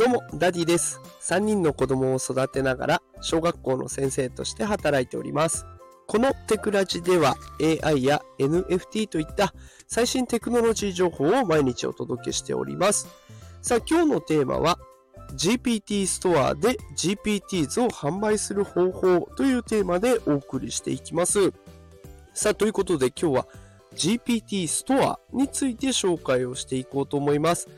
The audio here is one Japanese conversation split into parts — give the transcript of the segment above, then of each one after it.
どうも、ダディです。3人の子供を育てながら、小学校の先生として働いております。このテクラジでは AI や NFT といった最新テクノロジー情報を毎日お届けしております。さあ、今日のテーマは GPT ストアで GPTs を販売する方法というテーマでお送りしていきます。さあ、ということで今日は GPT ストアについて紹介をしていこうと思います。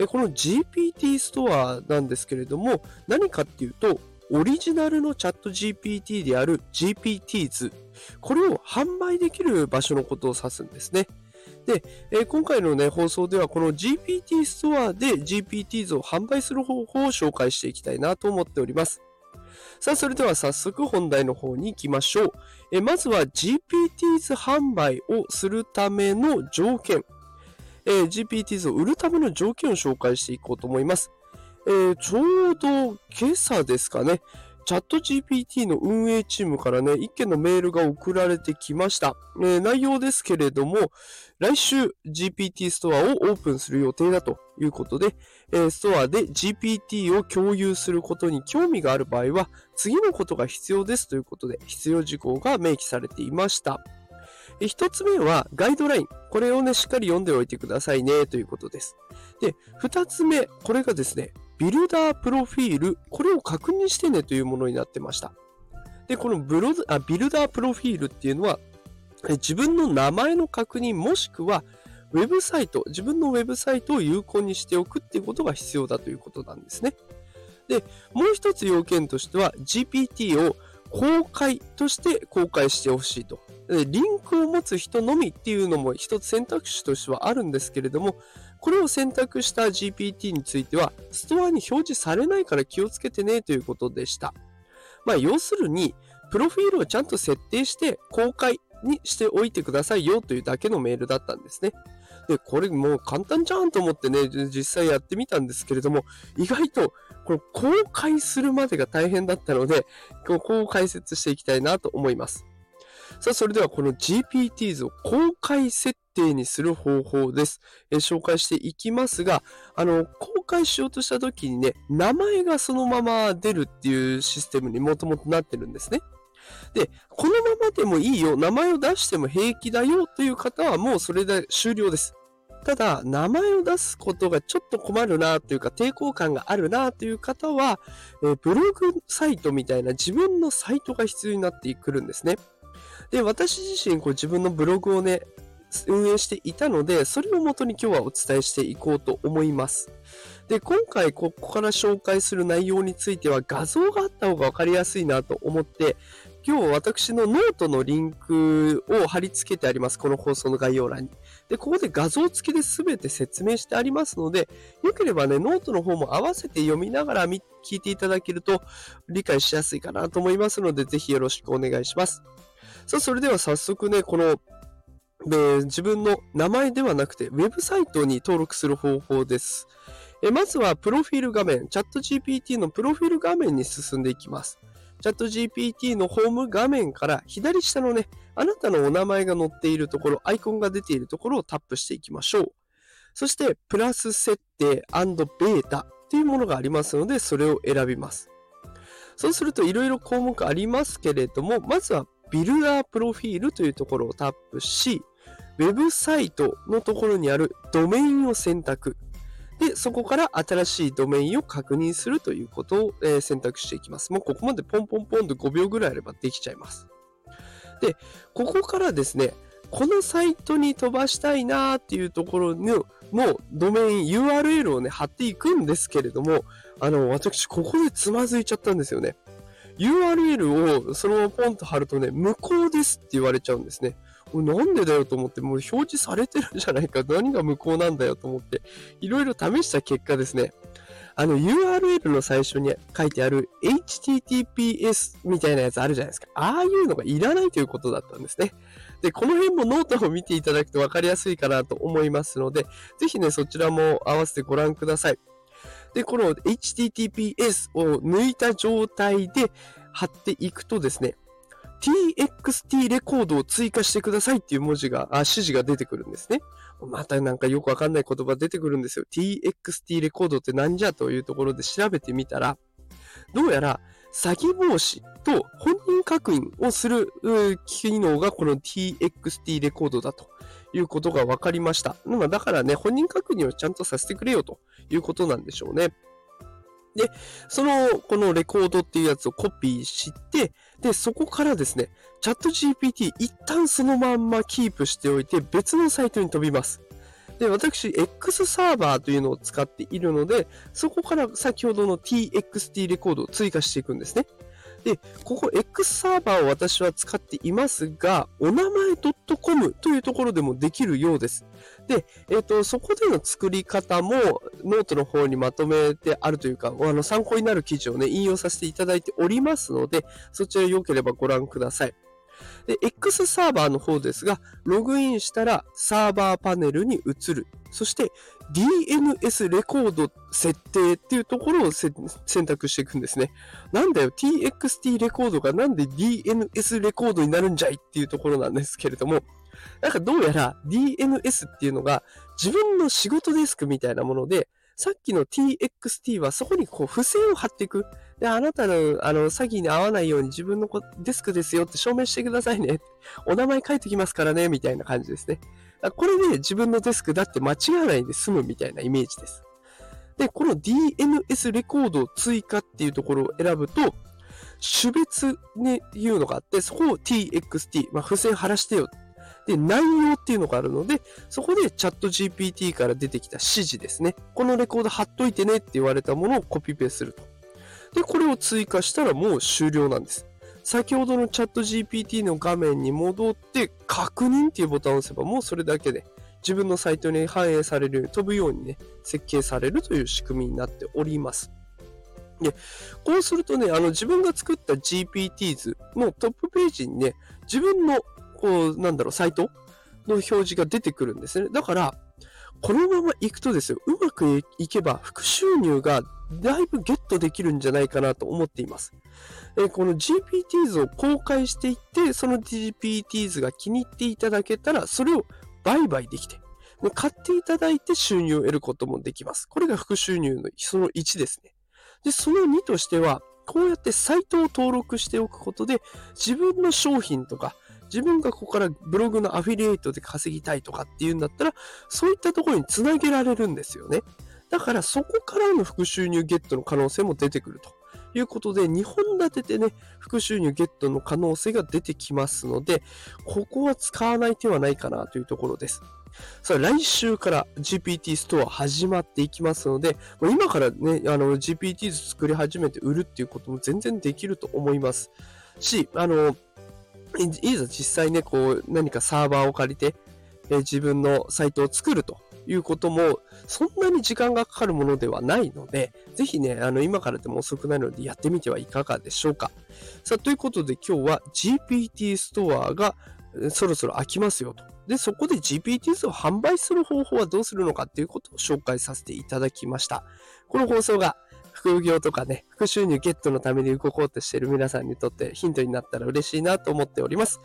えこの GPT ストアなんですけれども、何かっていうと、オリジナルのチャット GPT である GPTs、これを販売できる場所のことを指すんですね。で、え今回のね、放送ではこの GPT ストアで GPTs を販売する方法を紹介していきたいなと思っております。さあ、それでは早速本題の方に行きましょう。えまずは GPTs 販売をするための条件。えー、GPTs を売るための条件を紹介していこうと思います。えー、ちょうど今朝ですかね、チャット GPT の運営チームからね、一件のメールが送られてきました。えー、内容ですけれども、来週 GPT ストアをオープンする予定だということで、えー、ストアで GPT を共有することに興味がある場合は、次のことが必要ですということで、必要事項が明記されていました。一つ目はガイドライン。これをね、しっかり読んでおいてくださいね、ということです。で、二つ目、これがですね、ビルダープロフィール。これを確認してねというものになってました。で、このブロあビルダープロフィールっていうのは、自分の名前の確認もしくは、ウェブサイト、自分のウェブサイトを有効にしておくっていうことが必要だということなんですね。で、もう一つ要件としては、GPT を公開として公開してほしいと。リンクを持つ人のみっていうのも一つ選択肢としてはあるんですけれども、これを選択した GPT については、ストアに表示されないから気をつけてねということでした。まあ、要するに、プロフィールをちゃんと設定して公開にしておいてくださいよというだけのメールだったんですね。で、これもう簡単じゃんと思ってね、実際やってみたんですけれども、意外とこの公開するまでが大変だったので、ここを解説していきたいなと思います。さあ、それではこの GPTs を公開設定にする方法です。え、紹介していきますが、あの、公開しようとした時にね、名前がそのまま出るっていうシステムにもともとなってるんですね。で、このままでもいいよ、名前を出しても平気だよという方はもうそれで終了です。ただ、名前を出すことがちょっと困るなというか、抵抗感があるなという方は、え、ブログサイトみたいな自分のサイトが必要になってくるんですね。で、私自身、こう自分のブログをね、運営していたので、それをもとに今日はお伝えしていこうと思います。で、今回ここから紹介する内容については画像があった方がわかりやすいなと思って、今日私のノートのリンクを貼り付けてあります。この放送の概要欄に。で、ここで画像付きで全て説明してありますので、よければね、ノートの方も合わせて読みながら聞いていただけると理解しやすいかなと思いますので、ぜひよろしくお願いします。さあ、それでは早速ね、この、え、自分の名前ではなくて、ウェブサイトに登録する方法です。え、まずは、プロフィール画面、チャット GPT のプロフィール画面に進んでいきます。チャット GPT のホーム画面から左下のね、あなたのお名前が載っているところ、アイコンが出ているところをタップしていきましょう。そして、プラス設定ベータっていうものがありますので、それを選びます。そうすると、いろいろ項目ありますけれども、まずはビルダープロフィールというところをタップし、ウェブサイトのところにあるドメインを選択。で、そこから新しいドメインを確認するということを、え、選択していきます。もうここまでポンポンポンと5秒ぐらいあればできちゃいます。で、ここからですね、このサイトに飛ばしたいなーっていうところののドメイン URL をね、貼っていくんですけれども、あの、私、ここでつまずいちゃったんですよね。URL をそのままポンと貼るとね、無効ですって言われちゃうんですね。なんでだよと思って、もう表示されてるじゃないか。何が無効なんだよと思って、いろいろ試した結果ですね、あの URL の最初に書いてある HTTPS みたいなやつあるじゃないですか。ああいうのがいらないということだったんですね。で、この辺もノートを見ていただくと分かりやすいかなと思いますので、ぜひね、そちらも合わせてご覧ください。で、この HTTPS を抜いた状態で貼っていくとですね、txt レコードを追加してくださいっていう文字が、あ、指示が出てくるんですね。またなんかよくわかんない言葉出てくるんですよ。txt レコードって何じゃというところで調べてみたら、どうやら詐欺防止と本人確認をする機能がこの txt レコードだということが分かりました。だからね、本人確認をちゃんとさせてくれよということなんでしょうね。で、その、このレコードっていうやつをコピーして、で、そこからですね、チャット GPT 一旦そのまんまキープしておいて別のサイトに飛びます。で、私、X サーバーというのを使っているので、そこから先ほどの TXT レコードを追加していくんですね。で、ここ X サーバーを私は使っていますが、お名前 .com というところでもできるようです。で、えっ、ー、と、そこでの作り方もノートの方にまとめてあるというか、あの参考になる記事をね、引用させていただいておりますので、そちら良ければご覧ください。で、X サーバーの方ですが、ログインしたらサーバーパネルに移る。そして DNS レコード設定っていうところを選択していくんですね。なんだよ、TXT レコードがなんで DNS レコードになるんじゃいっていうところなんですけれども、なんかどうやら DNS っていうのが自分の仕事デスクみたいなもので、さっきの TXT はそこにこう付箋を貼っていく。で、あなたの、あの、詐欺に合わないように自分のデスクですよって証明してくださいね。お名前書いてきますからね、みたいな感じですね。これで自分のデスクだって間違わないで済むみたいなイメージです。で、この DNS レコード追加っていうところを選ぶと、種別にいうのがあって、そこを TXT、まあ、付箋貼らしてよで、内容っていうのがあるので、そこでチャット GPT から出てきた指示ですね。このレコード貼っといてねって言われたものをコピペすると。で、これを追加したらもう終了なんです。先ほどのチャット GPT の画面に戻って確認っていうボタンを押せばもうそれだけで自分のサイトに反映されるように飛ぶようにね、設計されるという仕組みになっております。で、こうするとね、あの自分が作った GPT 図のトップページにね、自分のこう、なんだろう、サイトの表示が出てくるんですね。だから、このまま行くとですよ、うまくいけば副収入がだいぶゲットできるんじゃないかなと思っています。えこの GPT 図を公開していって、その GPT 図が気に入っていただけたら、それを売買できて、買っていただいて収入を得ることもできます。これが副収入のその1ですね。で、その2としては、こうやってサイトを登録しておくことで、自分の商品とか、自分がここからブログのアフィリエイトで稼ぎたいとかっていうんだったら、そういったところにつなげられるんですよね。だからそこからの副収入ゲットの可能性も出てくるということで、2本立てでね、副収入ゲットの可能性が出てきますので、ここは使わない手はないかなというところです。さあ、来週から GPT ストア始まっていきますので、今からね、あの、GPT 作り始めて売るっていうことも全然できると思いますし、あの、いざ実際ね、こう、何かサーバーを借りて、自分のサイトを作るということも、そんなに時間がかかるものではないので、ぜひね、あの、今からでも遅くないのでやってみてはいかがでしょうか。さあ、ということで今日は GPT ストアがそろそろ開きますよと。で、そこで GPT を販売する方法はどうするのかっていうことを紹介させていただきました。この放送が副業とかね、副収入ゲットのために動こうとしている皆さんにとってヒントになったら嬉しいなと思っております。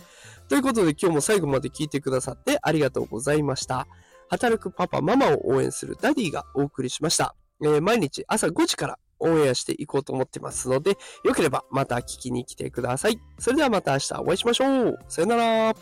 ということで今日も最後まで聞いてくださってありがとうございました。働くパパ、ママを応援するダディがお送りしました。えー、毎日朝5時からオンエアしていこうと思ってますので、よければまた聞きに来てください。それではまた明日お会いしましょう。さよなら。